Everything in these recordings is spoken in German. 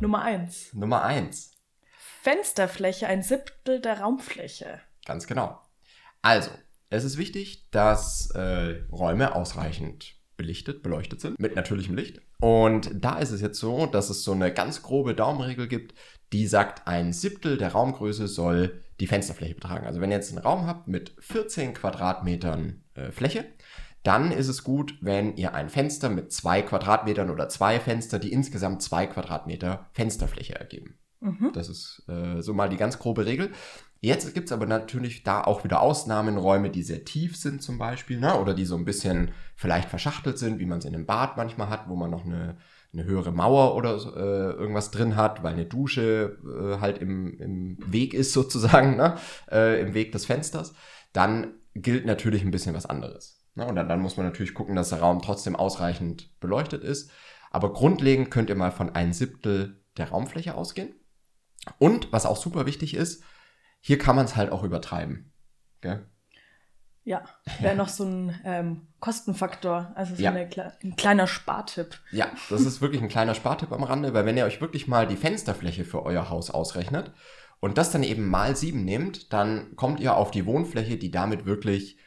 Nummer eins. Nummer eins. Fensterfläche ein Siebtel der Raumfläche. Ganz genau. Also, es ist wichtig, dass äh, Räume ausreichend belichtet, beleuchtet sind, mit natürlichem Licht. Und da ist es jetzt so, dass es so eine ganz grobe Daumenregel gibt, die sagt, ein Siebtel der Raumgröße soll die Fensterfläche betragen. Also wenn ihr jetzt einen Raum habt mit 14 Quadratmetern äh, Fläche, dann ist es gut, wenn ihr ein Fenster mit zwei Quadratmetern oder zwei Fenster, die insgesamt zwei Quadratmeter Fensterfläche ergeben. Mhm. Das ist äh, so mal die ganz grobe Regel. Jetzt gibt's aber natürlich da auch wieder Ausnahmen, Räume, die sehr tief sind zum Beispiel, ne? oder die so ein bisschen vielleicht verschachtelt sind, wie man es in einem Bad manchmal hat, wo man noch eine, eine höhere Mauer oder äh, irgendwas drin hat, weil eine Dusche äh, halt im, im Weg ist sozusagen, ne? äh, im Weg des Fensters. Dann gilt natürlich ein bisschen was anderes. Ne? Und dann, dann muss man natürlich gucken, dass der Raum trotzdem ausreichend beleuchtet ist. Aber grundlegend könnt ihr mal von ein Siebtel der Raumfläche ausgehen. Und was auch super wichtig ist, hier kann man es halt auch übertreiben. Gell? Ja, wäre noch so ein ähm, Kostenfaktor, also so Ja. eine, ein kleiner Spartipp. Ja, das ist wirklich ein kleiner Spartipp am Rande, weil wenn ihr euch wirklich mal die Fensterfläche für euer Haus ausrechnet und das dann eben mal sieben nehmt, dann kommt ihr auf die Wohnfläche, die damit wirklich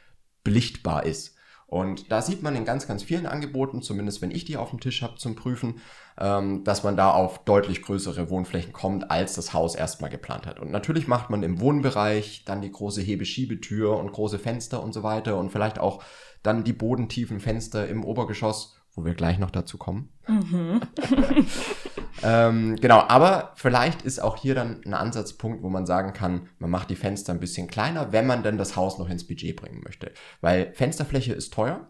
belichtbar ist. Und da sieht man in ganz, ganz vielen Angeboten, zumindest wenn ich die auf dem Tisch habe zum Prüfen, ähm, dass man da auf deutlich größere Wohnflächen kommt, als das Haus erstmal geplant hat. Und natürlich macht man im Wohnbereich dann die große Hebeschiebetür und große Fenster und so weiter und vielleicht auch dann die bodentiefen Fenster im Obergeschoss, wo wir gleich noch dazu kommen. Mhm. Ähm, genau, aber vielleicht ist auch hier dann ein Ansatzpunkt, wo man sagen kann, man macht die Fenster ein bisschen kleiner, wenn man denn das Haus noch ins Budget bringen möchte. Weil Fensterfläche ist teuer.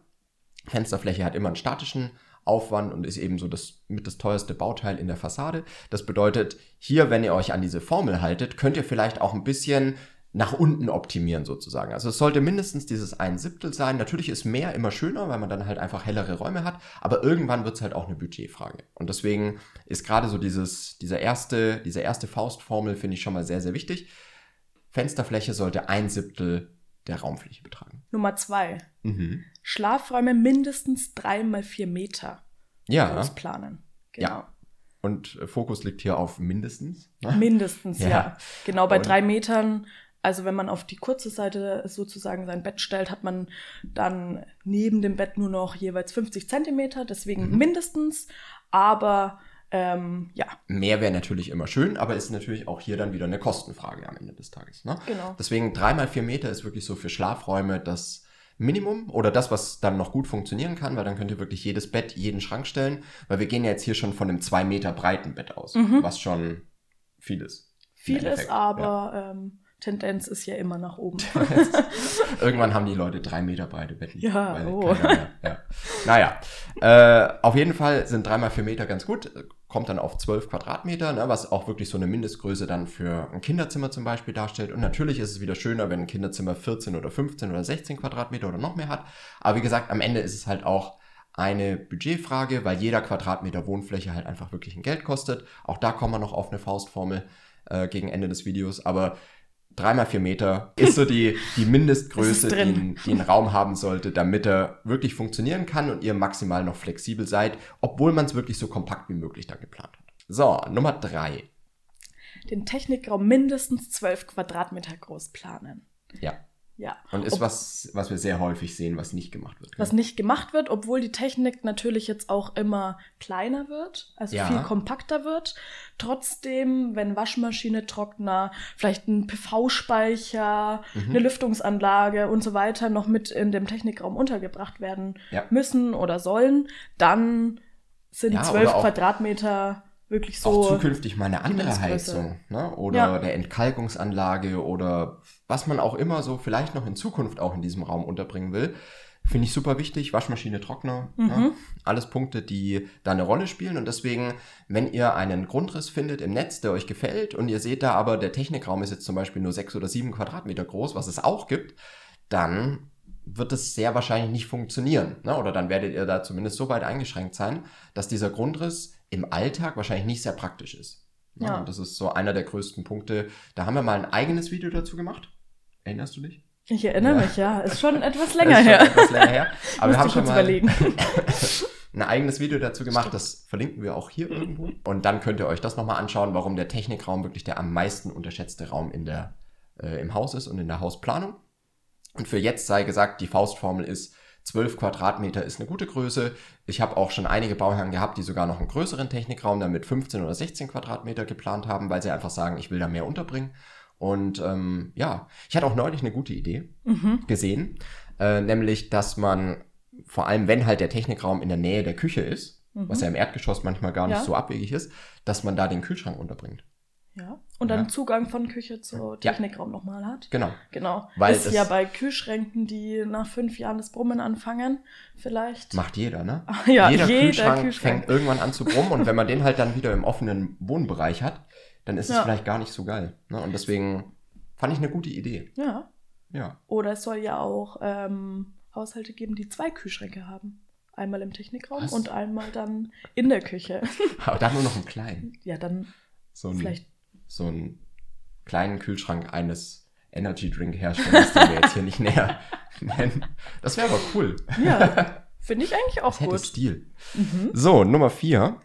Fensterfläche hat immer einen statischen Aufwand und ist eben so das mit das teuerste Bauteil in der Fassade. Das bedeutet, hier, wenn ihr euch an diese Formel haltet, könnt ihr vielleicht auch ein bisschen nach unten optimieren sozusagen. Also es sollte mindestens dieses ein Siebtel sein. Natürlich ist mehr immer schöner, weil man dann halt einfach hellere Räume hat, aber irgendwann wird es halt auch eine Budgetfrage. Und deswegen ist gerade so dieses, dieser erste, diese erste Faustformel finde ich schon mal sehr, sehr wichtig. Fensterfläche sollte ein Siebtel der Raumfläche betragen. Nummer zwei. Mhm. Schlafräume mindestens drei mal vier Meter Ja, planen. Genau. Ja. und äh, Fokus liegt hier auf mindestens. ne? Mindestens, ja. Ja. Genau, bei Und- drei Metern, also wenn man auf die kurze Seite sozusagen sein Bett stellt, hat man dann neben dem Bett nur noch jeweils 50 Zentimeter, deswegen Mhm. mindestens. Aber ähm, ja, Mehr wäre natürlich immer schön, aber ist natürlich auch hier dann wieder eine Kostenfrage am Ende des Tages. Ne? genau. Deswegen drei mal vier Meter ist wirklich so für Schlafräume das Minimum oder das, was dann noch gut funktionieren kann, weil dann könnt ihr wirklich jedes Bett, jeden Schrank stellen, weil wir gehen ja jetzt hier schon von einem zwei Meter breiten Bett aus, Mhm. was schon viel ist. Viel ist, aber ähm, Tendenz ist ja immer nach oben. Irgendwann haben die Leute drei Meter breite Betten. Ja, oh. ja. Naja, äh, auf jeden Fall sind drei mal vier Meter ganz gut. Kommt dann auf 12 Quadratmeter, ne, was auch wirklich so eine Mindestgröße dann für ein Kinderzimmer zum Beispiel darstellt. Und natürlich ist es wieder schöner, wenn ein Kinderzimmer 14 oder 15 oder 16 Quadratmeter oder noch mehr hat. Aber wie gesagt, am Ende ist es halt auch eine Budgetfrage, weil jeder Quadratmeter Wohnfläche halt einfach wirklich ein Geld kostet. Auch da kommen wir noch auf eine Faustformel äh, gegen Ende des Videos. Aber dreimal vier Meter ist so die, die Mindestgröße, die ein, die ein Raum haben sollte, damit er wirklich funktionieren kann und ihr maximal noch flexibel seid, obwohl man es wirklich so kompakt wie möglich dann geplant hat. So, Nummer drei. Den Technikraum mindestens 12 Quadratmeter groß planen. Ja. Ja. Und ist Ob- was, was wir sehr häufig sehen, was nicht gemacht wird. Was nicht gemacht wird, obwohl die Technik natürlich jetzt auch immer kleiner wird, also Ja. viel kompakter wird. Trotzdem, wenn Waschmaschine, Trockner, vielleicht ein PV-Speicher, Mhm. eine Lüftungsanlage und so weiter noch mit in dem Technikraum untergebracht werden Ja. müssen oder sollen, dann sind Ja, 12 oder auch- Quadratmeter wirklich so. auch zukünftig mal eine andere. Heizung, ne? Oder eine Entkalkungsanlage oder was man auch immer so vielleicht noch in Zukunft auch in diesem Raum unterbringen will. Finde ich super wichtig. Waschmaschine, Trockner, Mhm. ne? alles Punkte, die da eine Rolle spielen. Und deswegen, wenn ihr einen Grundriss findet im Netz, der euch gefällt und ihr seht da aber, der Technikraum ist jetzt zum Beispiel nur sechs oder sieben Quadratmeter groß, was es auch gibt, dann wird es sehr wahrscheinlich nicht funktionieren. Ne? Oder dann werdet ihr da zumindest so weit eingeschränkt sein, dass dieser Grundriss im Alltag wahrscheinlich nicht sehr praktisch ist. Ja. Und das ist so einer der größten Punkte. Da haben wir mal ein eigenes Video dazu gemacht. Erinnerst du dich? Ich erinnere Ja. mich, ja. Ist schon etwas länger ist schon her. Etwas länger her. Aber wir haben schon mal überlegen. ein eigenes Video dazu gemacht, das verlinken wir auch hier irgendwo. Und dann könnt ihr euch das nochmal anschauen, warum der Technikraum wirklich der am meisten unterschätzte Raum in der, äh, im Haus ist und in der Hausplanung. Und für jetzt sei gesagt, die Faustformel ist, 12 Quadratmeter ist eine gute Größe. Ich habe auch schon einige Bauherren gehabt, die sogar noch einen größeren Technikraum dann mit 15 oder 16 Quadratmeter geplant haben, weil sie einfach sagen, ich will da mehr unterbringen. Und ähm, ja, ich hatte auch neulich eine gute Idee Mhm. gesehen, äh, nämlich, dass man vor allem, wenn halt der Technikraum in der Nähe der Küche ist, Mhm. was ja im Erdgeschoss manchmal gar nicht Ja. so abwegig ist, dass man da den Kühlschrank unterbringt. Ja. Und dann Ja. Zugang von Küche zu Ja. Technikraum nochmal hat. Genau. Genau. Weil ist ja bei Kühlschränken, die nach fünf Jahren das Brummen anfangen, vielleicht. Macht jeder, ne? Ah, ja, jeder, jeder Kühlschrank, Kühlschrank. fängt irgendwann an zu brummen und wenn man den halt dann wieder im offenen Wohnbereich hat, dann ist es Ja. vielleicht gar nicht so geil. Ne? Und deswegen fand ich eine gute Idee. Ja. Ja. Oder es soll ja auch ähm, Haushalte geben, die zwei Kühlschränke haben. Einmal im Technikraum Was? und einmal dann in der Küche. Aber dann nur noch einen kleinen. ja, dann So einen, vielleicht. So einen kleinen Kühlschrank eines Energy Drink Herstellers, den wir jetzt hier nicht näher nennen. Das wäre aber cool. Ja, finde ich eigentlich auch Das hätte gut. Stil. Mhm. So, Nummer vier.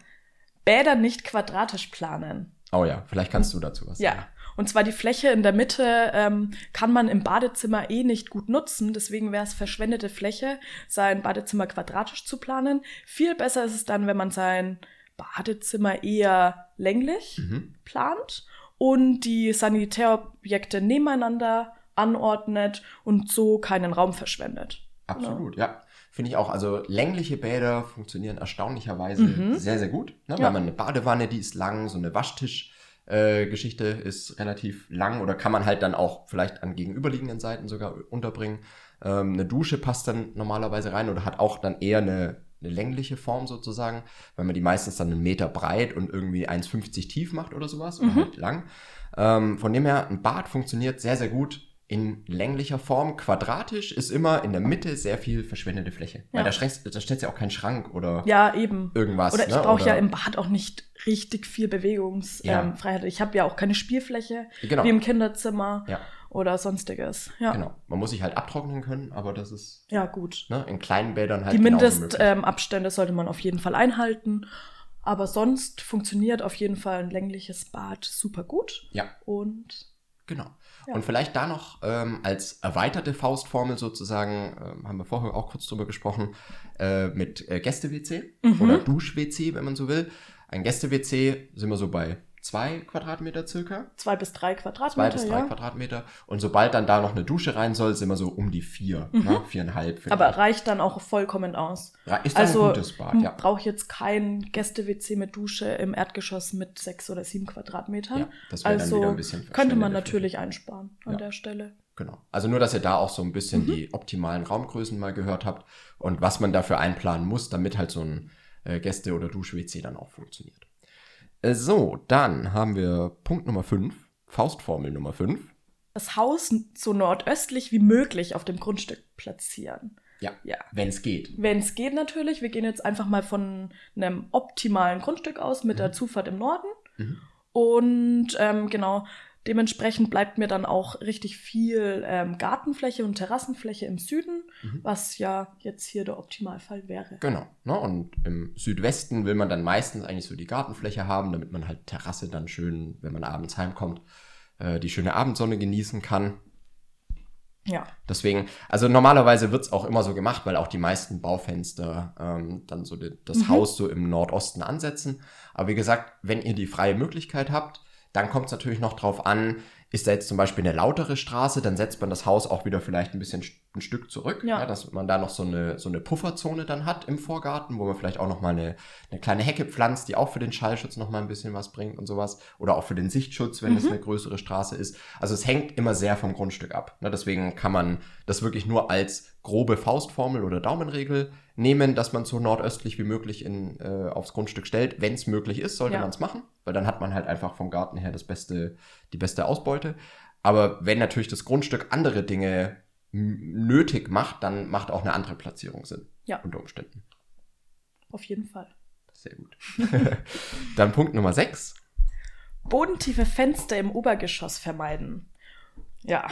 Bäder nicht quadratisch planen. Oh ja, vielleicht kannst du dazu was Ja. sagen. Und zwar die Fläche in der Mitte ähm, kann man im Badezimmer eh nicht gut nutzen. Deswegen wäre es verschwendete Fläche, sein Badezimmer quadratisch zu planen. Viel besser ist es dann, wenn man sein Badezimmer eher länglich Mhm. plant und die Sanitärobjekte nebeneinander anordnet und so keinen Raum verschwendet. Absolut, ja. Finde ich auch. Also längliche Bäder funktionieren erstaunlicherweise Mhm. sehr, sehr gut. Ne? Ja. Weil man eine Badewanne, die ist lang, so eine Waschtisch-Geschichte ist relativ lang oder kann man halt dann auch vielleicht an gegenüberliegenden Seiten sogar unterbringen. Ähm, eine Dusche passt dann normalerweise rein oder hat auch dann eher eine, eine längliche Form sozusagen, weil man die meistens dann einen Meter breit und irgendwie 1,50 tief macht oder sowas oder Mhm. halt lang. Ähm, von dem her, ein Bad funktioniert sehr, sehr gut in länglicher Form. Quadratisch ist immer in der Mitte sehr viel verschwendete Fläche. Weil Ja. da, schränkst- da stellst du ja auch keinen Schrank oder Ja, eben. irgendwas. Oder ich ne? brauche ja Oder- im Bad auch nicht richtig viel Bewegungsfreiheit. Ja. Ähm, ich habe ja auch keine Spielfläche Genau. wie im Kinderzimmer Ja, oder sonstiges. Ja, genau. Man muss sich halt abtrocknen können, aber das ist ja gut. ne, in kleinen Bädern halt Die. Mindestabstände sollte man auf jeden Fall einhalten. Aber sonst funktioniert auf jeden Fall ein längliches Bad super gut. Ja. Und Genau. Ja. Und vielleicht da noch ähm, als erweiterte Faustformel sozusagen, ähm, haben wir vorher auch kurz drüber gesprochen, äh, mit äh, Gäste-WC Mhm. oder Dusch-WC, wenn man so will. Ein Gäste-WC sind wir so bei zwei Quadratmeter circa. zwei bis drei Zwei Quadratmeter, bis drei ja. Quadratmeter. Und sobald dann da noch eine Dusche rein soll, sind wir so um die vier, Mhm. ne? viereinhalb. Aber vielleicht. reicht dann auch vollkommen aus. Ist dann also ein gutes Bad, ja. brauche jetzt kein Gäste-WC mit Dusche im Erdgeschoss mit sechs oder sieben Quadratmetern. ja das wäre dann also wieder ein bisschen könnte man natürlich einsparen an Ja. der Stelle. Genau. Also nur, dass ihr da auch so ein bisschen Mhm. die optimalen Raumgrößen mal gehört habt und was man dafür einplanen muss, damit halt so ein äh, Gäste- oder Dusch-WC dann auch funktioniert. Äh, so, dann haben wir Punkt Nummer 5, Faustformel Nummer 5. Das Haus so nordöstlich wie möglich auf dem Grundstück platzieren. Ja, Ja. wenn es geht. Wenn es geht natürlich. Wir gehen jetzt einfach mal von einem optimalen Grundstück aus mit der Mhm. Zufahrt im Norden. Mhm. Und ähm, genau, dementsprechend bleibt mir dann auch richtig viel ähm, Gartenfläche und Terrassenfläche im Süden, Mhm. was ja jetzt hier der Optimalfall wäre. Genau. Ne? Und im Südwesten will man dann meistens eigentlich so die Gartenfläche haben, damit man halt Terrasse dann schön, wenn man abends heimkommt, äh, die schöne Abendsonne genießen kann. Ja. Deswegen, also normalerweise wird es auch immer so gemacht, weil auch die meisten Baufenster ähm, dann so die, das Mhm. Haus so im Nordosten ansetzen. Aber wie gesagt, wenn ihr die freie Möglichkeit habt, dann kommt es natürlich noch drauf an, ist da jetzt zum Beispiel eine lautere Straße, dann setzt man das Haus auch wieder vielleicht ein bisschen ein Stück zurück, Ja. ja. dass man da noch so eine, so eine Pufferzone dann hat im Vorgarten, wo man vielleicht auch noch mal eine, eine kleine Hecke pflanzt, die auch für den Schallschutz noch mal ein bisschen was bringt und sowas. Oder auch für den Sichtschutz, wenn es Mhm. eine größere Straße ist. Also es hängt immer sehr vom Grundstück ab. Ne? Deswegen kann man das wirklich nur als grobe Faustformel oder Daumenregel nehmen, dass man so nordöstlich wie möglich in, äh, aufs Grundstück stellt. Wenn es möglich ist, sollte Ja. man es machen, weil dann hat man halt einfach vom Garten her das beste, die beste Ausbeute. Aber wenn natürlich das Grundstück andere Dinge nötig macht, dann macht auch eine andere Platzierung Sinn. Ja. Unter Umständen. Auf jeden Fall. Sehr gut. dann Punkt Nummer 6. Bodentiefe Fenster im Obergeschoss vermeiden. Ja.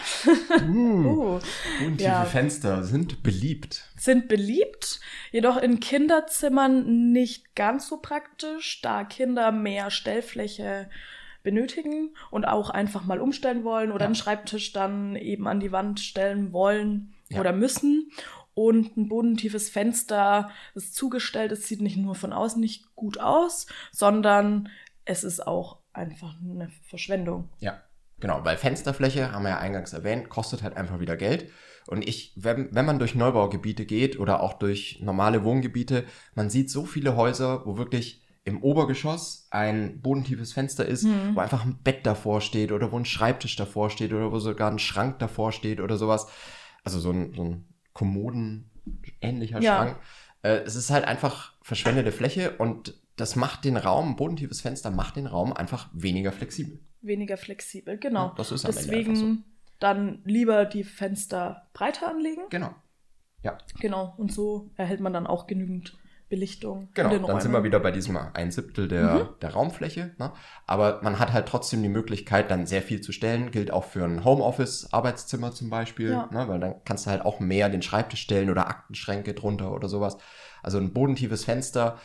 Uh, Uh, Bodentiefe Ja. Fenster sind beliebt. sind beliebt, jedoch in Kinderzimmern nicht ganz so praktisch, da Kinder mehr Stellfläche benötigen und auch einfach mal umstellen wollen oder Ja. einen Schreibtisch dann eben an die Wand stellen wollen Ja. oder müssen. Und ein bodentiefes Fenster, das zugestellt ist, sieht nicht nur von außen nicht gut aus, sondern es ist auch einfach eine Verschwendung. Ja, genau, weil Fensterfläche, haben wir ja eingangs erwähnt, kostet halt einfach wieder Geld. Und ich, wenn, wenn man durch Neubaugebiete geht oder auch durch normale Wohngebiete, man sieht so viele Häuser, wo wirklich im Obergeschoss ein bodentiefes Fenster ist, Hm. wo einfach ein Bett davor steht oder wo ein Schreibtisch davor steht oder wo sogar ein Schrank davor steht oder sowas. Also so ein, so ein Kommoden-ähnlicher Ja. Schrank. Äh, es ist halt einfach verschwendete Fläche und das macht den Raum, bodentiefes Fenster macht den Raum einfach weniger flexibel. Weniger flexibel, genau. Ja, das ist am Deswegen so. dann lieber die Fenster breiter anlegen. Genau. Genau. Und so erhält man dann auch genügend Belichtung Genau, in den dann sind wir Räumen. wieder bei diesem ein Siebtel der, Mhm. der Raumfläche. Ne? Aber man hat halt trotzdem die Möglichkeit, dann sehr viel zu stellen. Gilt auch für ein Homeoffice-Arbeitszimmer zum Beispiel, Ja. ne? weil dann kannst du halt auch mehr den Schreibtisch stellen oder Aktenschränke drunter oder sowas. Also ein bodentiefes Fenster.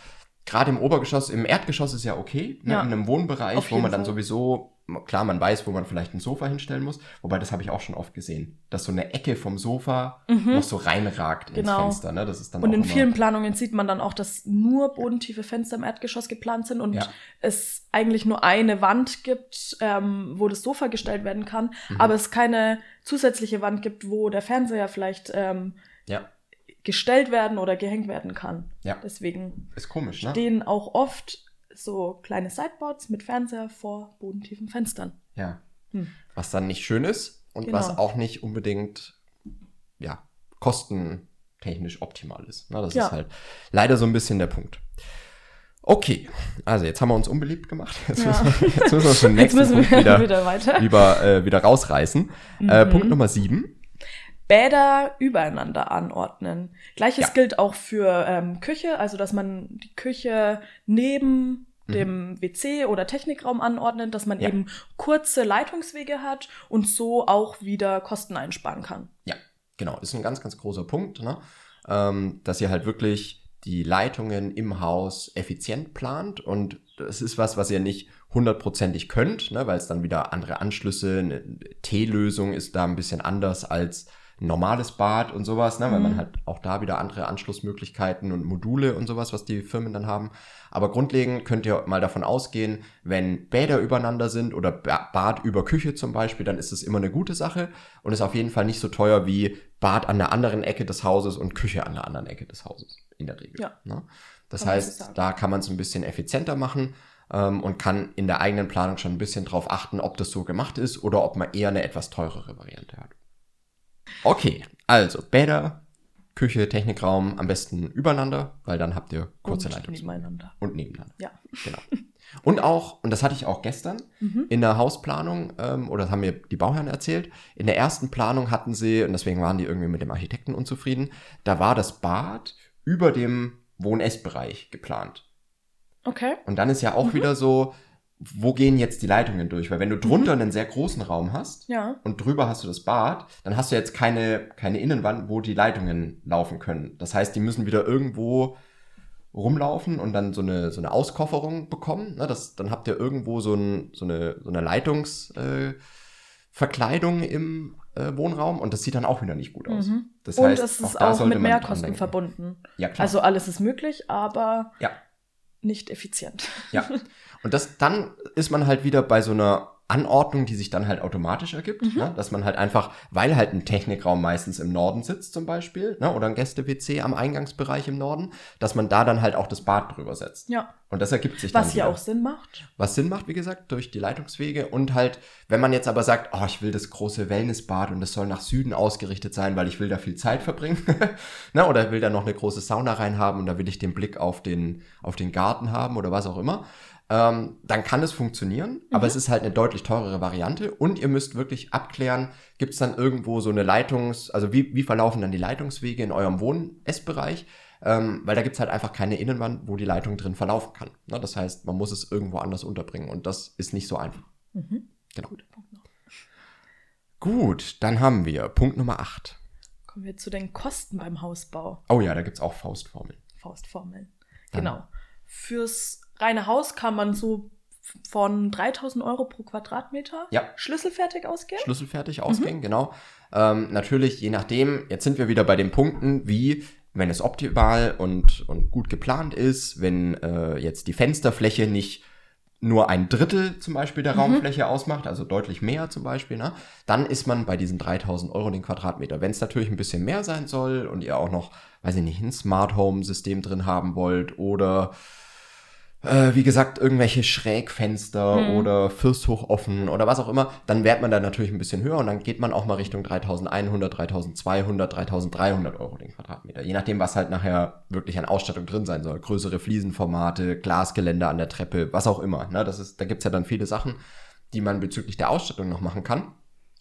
Gerade im Obergeschoss, im Erdgeschoss ist ja okay, ne? Ja. in einem Wohnbereich, wo man dann Fall. sowieso, klar, man weiß, wo man vielleicht ein Sofa hinstellen muss, wobei das habe ich auch schon oft gesehen, dass so eine Ecke vom Sofa Mhm. noch so reinragt Genau. ins Fenster. Ne? Das ist dann Und in vielen Planungen sieht man dann auch, dass nur bodentiefe Fenster im Erdgeschoss geplant sind und Ja. es eigentlich nur eine Wand gibt, ähm, wo das Sofa gestellt werden kann, Mhm. aber es keine zusätzliche Wand gibt, wo der Fernseher vielleicht ähm, Ja, gestellt werden oder gehängt werden kann. Ja. Deswegen ist komisch, ne? stehen auch oft so kleine Sideboards mit Fernseher vor bodentiefen Fenstern. Ja. Hm. Was dann nicht schön ist und Genau. was auch nicht unbedingt, ja, kostentechnisch optimal ist. Na, das Ja. ist halt leider so ein bisschen der Punkt. Okay, also jetzt haben wir uns unbeliebt gemacht. Jetzt, Ja. müssen, wir, jetzt müssen wir schon nächsten Punkt wieder, wieder, weiter. lieber, äh, wieder rausreißen. Äh, Mhm. Punkt Nummer sieben. Bäder übereinander anordnen. Gleiches Ja. gilt auch für ähm, Küche, also dass man die Küche neben dem WC oder Technikraum anordnet, dass man Mhm. Ja. eben kurze Leitungswege hat und so auch wieder Kosten einsparen kann. Ja, genau, ist ein ganz, ganz großer Punkt, ne? ähm, dass ihr halt wirklich die Leitungen im Haus effizient plant und das ist was, was ihr nicht hundertprozentig könnt, ne? weil es dann wieder andere Anschlüsse, eine T-Lösung ist da ein bisschen anders als normales Bad und sowas, ne? weil man Mhm. halt auch da wieder andere Anschlussmöglichkeiten und Module und sowas, was die Firmen dann haben. Aber grundlegend könnt ihr mal davon ausgehen, wenn Bäder übereinander sind oder Ba- Bad über Küche zum Beispiel, dann ist es immer eine gute Sache und ist auf jeden Fall nicht so teuer wie Bad an der anderen Ecke des Hauses und Küche an der anderen Ecke des Hauses in der Regel. Ja. Ne? Das Kann man heißt, da kann man es ein bisschen effizienter machen ähm, und kann in der eigenen Planung schon ein bisschen drauf achten, ob das so gemacht ist oder ob man eher eine etwas teurere Variante hat. Okay, also Bäder, Küche, Technikraum am besten übereinander, weil dann habt ihr kurze und Leitung nebeneinander. und nebeneinander. Ja. Genau. Und auch, und das hatte ich auch gestern Mhm. in der Hausplanung, ähm, oder das haben mir die Bauherren erzählt, in der ersten Planung hatten sie, und deswegen waren die irgendwie mit dem Architekten unzufrieden, da war das Bad über dem Wohn-Ess-Bereich geplant. Okay. Und dann ist ja Mhm. auch wieder so, wo gehen jetzt die Leitungen durch? Weil wenn du Mhm. drunter einen sehr großen Raum hast Ja. und drüber hast du das Bad, dann hast du jetzt keine, keine Innenwand, wo die Leitungen laufen können. Das heißt, die müssen wieder irgendwo rumlaufen und dann so eine, so eine Auskofferung bekommen. Ne? Das, dann habt ihr irgendwo so, ein, so eine, so eine Leitungsverkleidung äh, im äh, Wohnraum und das sieht dann auch wieder nicht gut aus. Mhm. Das und heißt, es ist auch sollte mit Mehrkosten verbunden. Ja, klar. Also alles ist möglich, aber Ja. nicht effizient. Ja. Und das, dann ist man halt wieder bei so einer Anordnung, die sich dann halt automatisch ergibt, Mhm. ne? dass man halt einfach, weil halt ein Technikraum meistens im Norden sitzt zum Beispiel, ne? oder ein Gäste-WC am Eingangsbereich im Norden, dass man da dann halt auch das Bad drüber setzt. Ja. Und das ergibt sich Was dann ja wieder. auch Sinn macht. Was Sinn macht, wie gesagt, durch die Leitungswege und halt, wenn man jetzt aber sagt, oh, ich will das große Wellnessbad und das soll nach Süden ausgerichtet sein, weil ich will da viel Zeit verbringen, ne, oder will da noch eine große Sauna reinhaben und da will ich den Blick auf den, auf den Garten haben oder was auch immer, ähm, dann kann es funktionieren, aber es ist halt eine deutlich teurere Variante und ihr müsst wirklich abklären, gibt es dann irgendwo so eine Leitungs-, also wie, wie verlaufen dann die Leitungswege in eurem Wohn-Essbereich? Ähm, weil da gibt es halt einfach keine Innenwand, wo die Leitung drin verlaufen kann. Ne? Das heißt, man muss es irgendwo anders unterbringen und das ist nicht so einfach. Mhm. Genau. Gut, dann haben wir Punkt Nummer 8. Kommen wir zu den Kosten beim Hausbau. Oh ja, da gibt es auch Faustformeln. Faustformeln. Genau. Fürs reine Haus kann man so von 3000 Euro pro Quadratmeter Ja. schlüsselfertig ausgehen. schlüsselfertig ausgehen, genau. Ähm, natürlich, je nachdem, jetzt sind wir wieder bei den Punkten, wie, wenn es optimal und, und gut geplant ist, wenn äh, jetzt die Fensterfläche nicht nur ein Drittel zum Beispiel der Raumfläche ausmacht, also deutlich mehr zum Beispiel, ne, dann ist man bei diesen 3000 Euro den Quadratmeter. Wenn es natürlich ein bisschen mehr sein soll und ihr auch noch, weiß ich nicht, ein Smart Home System drin haben wollt oder äh, wie gesagt, irgendwelche Schrägfenster Mhm. oder Fürsthoch offen oder was auch immer, dann währt man da natürlich ein bisschen höher und dann geht man auch mal Richtung 3100, 3200, 3300 Euro den Quadratmeter. Je nachdem, was halt nachher wirklich an Ausstattung drin sein soll. Größere Fliesenformate, Glasgeländer an der Treppe, was auch immer. Ne? Das ist, da gibt's ja dann viele Sachen, die man bezüglich der Ausstattung noch machen kann.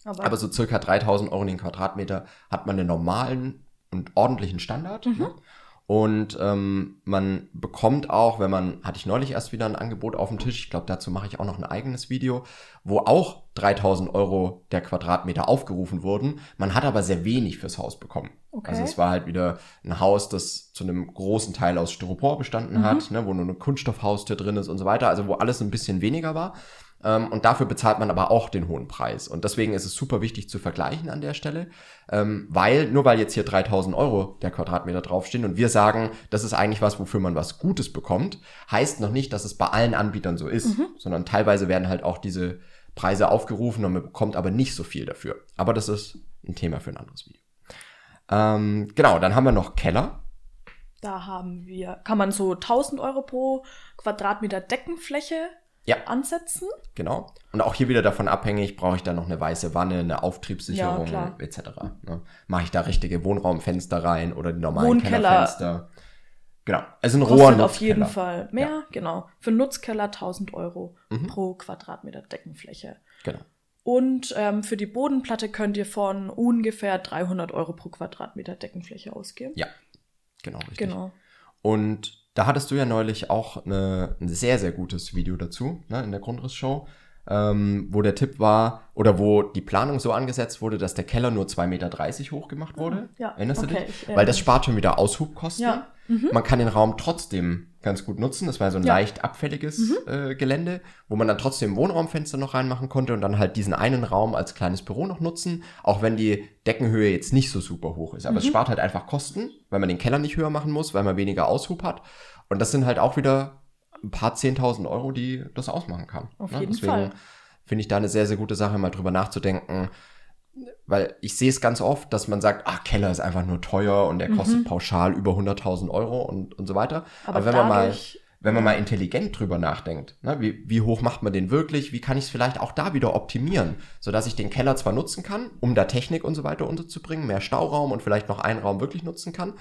Aber, Aber so circa 3000 Euro den Quadratmeter hat man den normalen und ordentlichen Standard. Mhm. Ne? Und ähm, man bekommt auch, wenn man, hatte ich neulich erst wieder ein Angebot auf dem Tisch, ich glaube, dazu mache ich auch noch ein eigenes Video, wo auch 3000 Euro der Quadratmeter aufgerufen wurden. Man hat aber sehr wenig fürs Haus bekommen. Okay. Also es war halt wieder ein Haus, das zu einem großen Teil aus Styropor bestanden Mhm. hat, ne, wo nur eine Kunststoffhaustür drin ist und so weiter, also wo alles ein bisschen weniger war. Ähm, und dafür bezahlt man aber auch den hohen Preis. Und deswegen ist es super wichtig zu vergleichen an der Stelle, ähm, weil nur weil jetzt hier 3000 Euro der Quadratmeter draufstehen und wir sagen, das ist eigentlich was, wofür man was Gutes bekommt, heißt noch nicht, dass es bei allen Anbietern so ist, sondern teilweise werden halt auch diese Preise aufgerufen und man bekommt aber nicht so viel dafür. Aber das ist ein Thema für ein anderes Video. Ähm, genau, dann haben wir noch Keller. da haben wir, kann man so 1000 Euro pro Quadratmeter Deckenfläche Ja. ansetzen. Genau. Und auch hier wieder davon abhängig, brauche ich da noch eine weiße Wanne, eine Auftriebssicherung Ja, etc. Ne? Mache ich da richtige Wohnraumfenster rein oder die normalen Wohnkeller Kellerfenster? Genau. Also ein Rohr auf jeden Fall mehr, genau. Für einen Nutzkeller 1000 Euro Mhm. pro Quadratmeter Deckenfläche. Genau. Und ähm, für die Bodenplatte könnt ihr von ungefähr 300 Euro pro Quadratmeter Deckenfläche ausgehen. Ja. Genau, richtig. Genau. Und da hattest du ja neulich auch eine, ein sehr, sehr gutes Video dazu, ne, in der Grundrissshow, ähm, wo der Tipp war, oder wo die Planung so angesetzt wurde, dass der Keller nur 2,30 Meter hoch gemacht wurde. Ja, Erinnerst okay, du ich dich? erinnere Weil das spart schon wieder Aushubkosten. Ja. Mhm. Man kann den Raum trotzdem ganz gut nutzen. Das war so ein Ja. leicht abfälliges Mhm. äh, Gelände, wo man dann trotzdem Wohnraumfenster noch reinmachen konnte und dann halt diesen einen Raum als kleines Büro noch nutzen, auch wenn die Deckenhöhe jetzt nicht so super hoch ist. Aber es Mhm. spart halt einfach Kosten, weil man den Keller nicht höher machen muss, weil man weniger Aushub hat. Und das sind halt auch wieder ein paar 10.000 Euro, die das ausmachen kann. Auf ne? jeden Deswegen Fall. finde ich da eine sehr, sehr gute Sache, mal drüber nachzudenken. Weil ich sehe es ganz oft, dass man sagt, ach, Keller ist einfach nur teuer und der kostet Mhm. pauschal über 100.000 Euro und, und so weiter. Aber, Aber wenn man mal wenn man mal intelligent drüber nachdenkt, ne, wie, wie hoch macht man den wirklich, wie kann ich es vielleicht auch da wieder optimieren, sodass ich den Keller zwar nutzen kann, um da Technik und so weiter unterzubringen, mehr Stauraum und vielleicht noch einen Raum wirklich nutzen kann,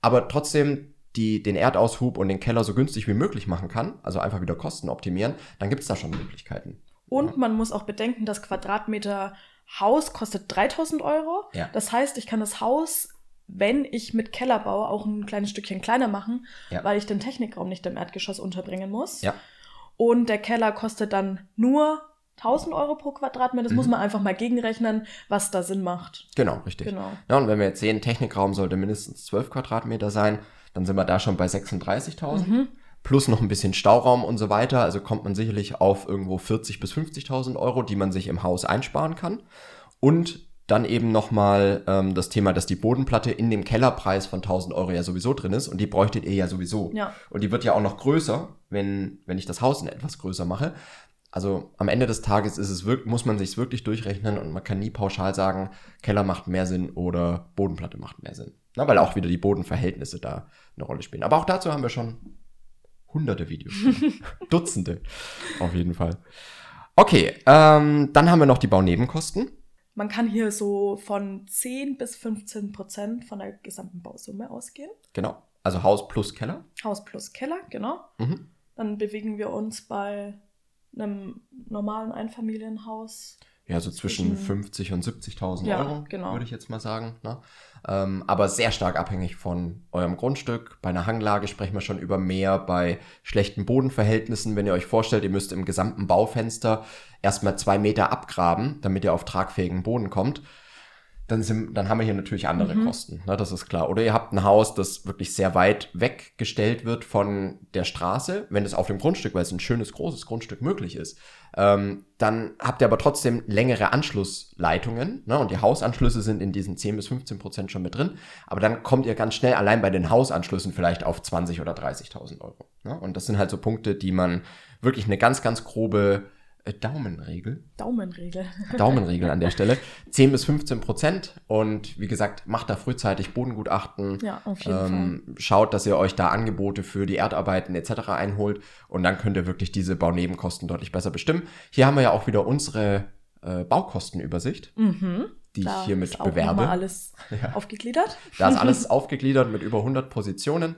aber trotzdem die, den Erdaushub und den Keller so günstig wie möglich machen kann, also einfach wieder Kosten optimieren, dann gibt es da schon Möglichkeiten. Und man muss auch bedenken, das Quadratmeter Haus kostet 3000 Euro. Ja. Das heißt, ich kann das Haus, wenn ich mit Keller baue, auch ein kleines Stückchen kleiner machen, Ja. weil ich den Technikraum nicht im Erdgeschoss unterbringen muss. Ja. Und der Keller kostet dann nur 1000 Euro pro Quadratmeter. Das Mhm. muss man einfach mal gegenrechnen, was da Sinn macht. Genau, richtig. Genau. Ja, und wenn wir jetzt sehen, Technikraum sollte mindestens 12 Quadratmeter sein, dann sind wir da schon bei 36.000. Mhm. Plus noch ein bisschen Stauraum und so weiter. Also kommt man sicherlich auf irgendwo 40.000 bis 50.000 Euro, die man sich im Haus einsparen kann. Und dann eben nochmal ähm, das Thema, dass die Bodenplatte in dem Kellerpreis von 1000 Euro ja sowieso drin ist und die bräuchtet ihr ja sowieso. Ja. Und die wird ja auch noch größer, wenn, wenn ich das Haus etwas größer mache. Also am Ende des Tages ist es wirklich, muss man sich wirklich durchrechnen und man kann nie pauschal sagen, Keller macht mehr Sinn oder Bodenplatte macht mehr Sinn. Na, weil auch wieder die Bodenverhältnisse da eine Rolle spielen. Aber auch dazu haben wir schon hunderte Videos. Dutzende. Auf jeden Fall. Okay, ähm, dann haben wir noch die Baunebenkosten. Man kann hier so von 10 bis 15 Prozent von der gesamten Bausumme ausgehen. Genau. Also Haus plus Keller. Haus plus Keller, genau. Mhm. Dann bewegen wir uns bei einem normalen Einfamilienhaus ja, so zwischen 50 und 70.000 Ja, Euro, genau. würde ich jetzt mal sagen. Ne? Ähm, aber sehr stark abhängig von eurem Grundstück. Bei einer Hanglage sprechen wir schon über mehr. Bei schlechten Bodenverhältnissen, wenn ihr euch vorstellt, ihr müsst im gesamten Baufenster erstmal zwei Meter abgraben, damit ihr auf tragfähigen Boden kommt, dann, sind, dann haben wir hier natürlich andere Mhm. Kosten. Ne? Das ist klar. Oder ihr habt ein Haus, das wirklich sehr weit weggestellt wird von der Straße, wenn es auf dem Grundstück, weil es ein schönes, großes Grundstück möglich ist. Ähm, dann habt ihr aber trotzdem längere Anschlussleitungen ne? und die Hausanschlüsse sind in diesen 10 bis 15 Prozent schon mit drin. Aber dann kommt ihr ganz schnell allein bei den Hausanschlüssen vielleicht auf 20 oder 30.000 Euro. Ne? Und das sind halt so Punkte, die man wirklich eine ganz, ganz grobe Daumenregel Daumenregel. Daumenregel an der Stelle. 10 bis 15 Prozent. Und wie gesagt, macht da frühzeitig Bodengutachten. Ja, auf jeden Ähm, schaut, dass ihr euch da Angebote für die Erdarbeiten etc. einholt. Und dann könnt ihr wirklich diese Baunebenkosten deutlich besser bestimmen. Hier haben wir ja auch wieder unsere äh, Baukostenübersicht, Mhm. die Da ich hiermit ist auch bewerbe. alles Ja. aufgegliedert. Da ist alles aufgegliedert mit über 100 Positionen.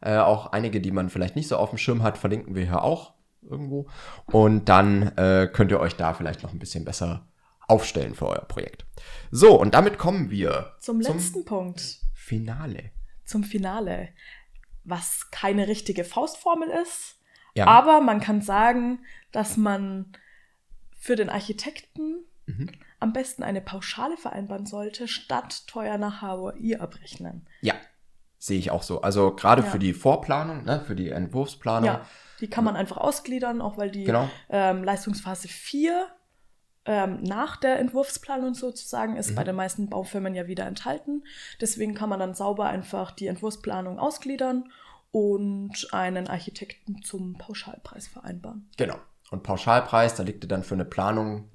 Äh, auch einige, die man vielleicht nicht so auf dem Schirm hat, verlinken wir hier auch irgendwo. Und dann äh, könnt ihr euch da vielleicht noch ein bisschen besser aufstellen für euer Projekt. So, und damit kommen wir Zum letzten Punkt. Finale. Zum Finale. Was keine richtige Faustformel ist, Ja, aber man kann sagen, dass man für den Architekten Mhm. am besten eine Pauschale vereinbaren sollte, statt teuer nach HOI abrechnen. ja sehe ich auch so. Also gerade Ja. für die Vorplanung, ne, für die Entwurfsplanung. Ja, die kann man einfach ausgliedern, auch weil die Genau. ähm, Leistungsphase 4 ähm, nach der Entwurfsplanung sozusagen ist Mhm. bei den meisten Baufirmen ja wieder enthalten. Deswegen kann man dann sauber einfach die Entwurfsplanung ausgliedern und einen Architekten zum Pauschalpreis vereinbaren. Genau. Und Pauschalpreis, da liegt ihr dann für eine Planung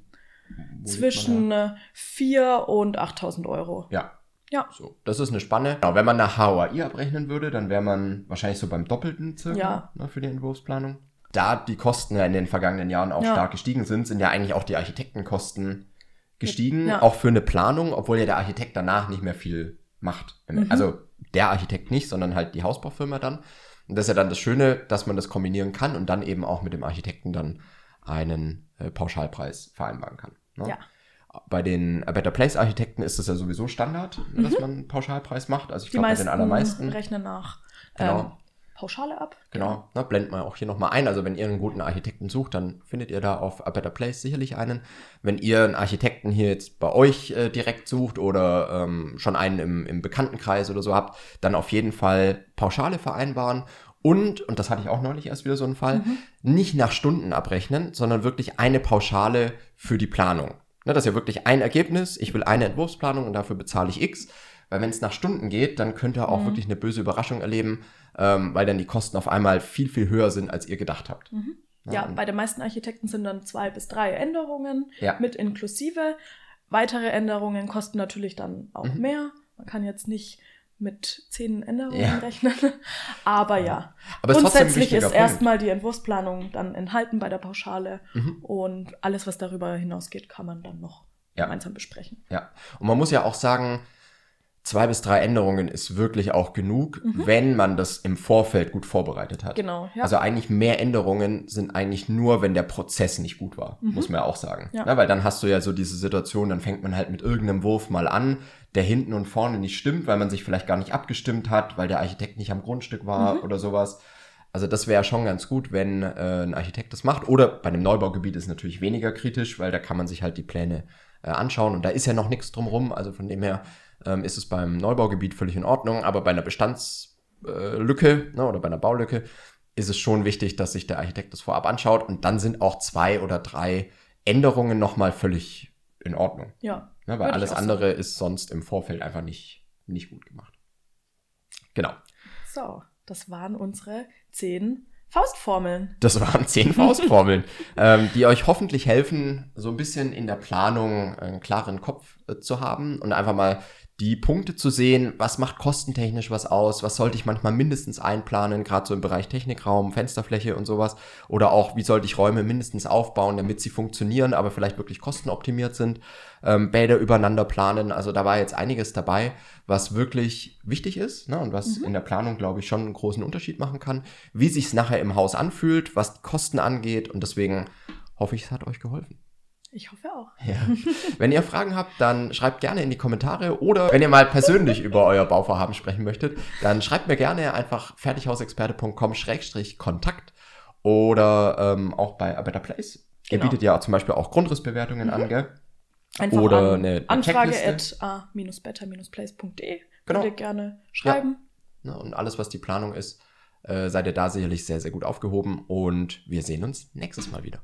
Zwischen äh, 4 und 8000 Euro. Ja, Ja, So, das ist eine Spanne. Genau, wenn man nach HOI abrechnen würde, dann wäre man wahrscheinlich so beim Doppelten circa Ja. ne, für die Entwurfsplanung. Da die Kosten ja in den vergangenen Jahren auch Ja. stark gestiegen sind, sind ja eigentlich auch die Architektenkosten gestiegen. Ja. Auch für eine Planung, obwohl ja der Architekt danach nicht mehr viel macht. Mhm. Also der Architekt nicht, sondern halt die Hausbaufirma dann. Und das ist ja dann das Schöne, dass man das kombinieren kann und dann eben auch mit dem Architekten dann einen äh, Pauschalpreis vereinbaren kann. Ne? Ja. Bei den A Better Place Architekten ist das ja sowieso Standard, dass man einen Pauschalpreis macht. Also ich glaube bei den allermeisten. rechnen nach Genau. ähm, Pauschale ab. Genau, ne, blenden wir auch hier nochmal ein. Also wenn ihr einen guten Architekten sucht, dann findet ihr da auf A Better Place sicherlich einen. Wenn ihr einen Architekten hier jetzt bei euch äh, direkt sucht oder ähm, schon einen im, im Bekanntenkreis oder so habt, dann auf jeden Fall Pauschale vereinbaren. Und, und das hatte ich auch neulich erst wieder so einen Fall, nicht nach Stunden abrechnen, sondern wirklich eine Pauschale für die Planung. Ne, das ist ja wirklich ein Ergebnis. Ich will eine Entwurfsplanung und dafür bezahle ich X. Weil wenn es nach Stunden geht, dann könnt ihr auch Mhm. wirklich eine böse Überraschung erleben, ähm, weil dann die Kosten auf einmal viel, viel höher sind, als ihr gedacht habt. Mhm. Ja, und- bei den meisten Architekten sind dann zwei bis drei Änderungen Ja. mit inklusive. Weitere Änderungen kosten natürlich dann auch Mhm. mehr. Man kann jetzt nicht mit zehn Änderungen Ja. rechnen. Aber ja, Aber ist grundsätzlich ist Punkt. erstmal die Entwurfsplanung dann enthalten bei der Pauschale Mhm. und alles, was darüber hinausgeht, kann man dann noch Ja. gemeinsam besprechen. Ja, und man muss ja auch sagen, zwei bis drei Änderungen ist wirklich auch genug, Mhm. wenn man das im Vorfeld gut vorbereitet hat. Genau, ja. Also eigentlich mehr Änderungen sind eigentlich nur, wenn der Prozess nicht gut war, Mhm. muss man ja auch sagen. Ja. Na, weil dann hast du ja so diese Situation, dann fängt man halt mit irgendeinem Wurf mal an, der hinten und vorne nicht stimmt, weil man sich vielleicht gar nicht abgestimmt hat, weil der Architekt nicht am Grundstück war Mhm. oder sowas. Also das wäre schon ganz gut, wenn äh, ein Architekt das macht. Oder bei einem Neubaugebiet ist es natürlich weniger kritisch, weil da kann man sich halt die Pläne äh, anschauen und da ist ja noch nichts drumrum. Also von dem her ähm, ist es beim Neubaugebiet völlig in Ordnung, aber bei einer Bestandslücke Lücke, ne, oder bei einer Baulücke ist es schon wichtig, dass sich der Architekt das vorab anschaut und dann sind auch zwei oder drei Änderungen nochmal völlig in Ordnung. ja. Ne, weil alles andere ist sonst im Vorfeld einfach nicht, nicht gut gemacht. Genau. So, das waren unsere zehn Faustformeln. Das waren zehn Faustformeln, ähm, die euch hoffentlich helfen, so ein bisschen in der Planung einen klaren Kopf äh, zu haben und einfach mal die Punkte zu sehen, was macht kostentechnisch was aus, was sollte ich manchmal mindestens einplanen, gerade so im Bereich Technikraum, Fensterfläche und sowas. Oder auch, wie sollte ich Räume mindestens aufbauen, damit sie funktionieren, aber vielleicht wirklich kostenoptimiert sind. Ähm, Bäder übereinander planen. Also da war jetzt einiges dabei, was wirklich wichtig ist ne, und was Mhm. in der Planung, glaube ich, schon einen großen Unterschied machen kann. Wie sich es nachher im Haus anfühlt, was die Kosten angeht. Und deswegen hoffe ich, es hat euch geholfen. Ich hoffe auch. Ja. Wenn ihr Fragen habt, dann schreibt gerne in die Kommentare oder wenn ihr mal persönlich über euer Bauvorhaben sprechen möchtet, dann schreibt mir gerne einfach fertighausexperte.com-kontakt oder ähm, auch bei A Better Place. Ihr Genau. bietet ja zum Beispiel auch Grundrissbewertungen an, gell? Einfach Oder an eine- eine Anfrage at a-better-place.de Genau. könnt ihr gerne schreiben. Ne, Und alles, was die Planung ist, äh, seid ihr da sicherlich sehr, sehr gut aufgehoben und wir sehen uns nächstes Mal wieder.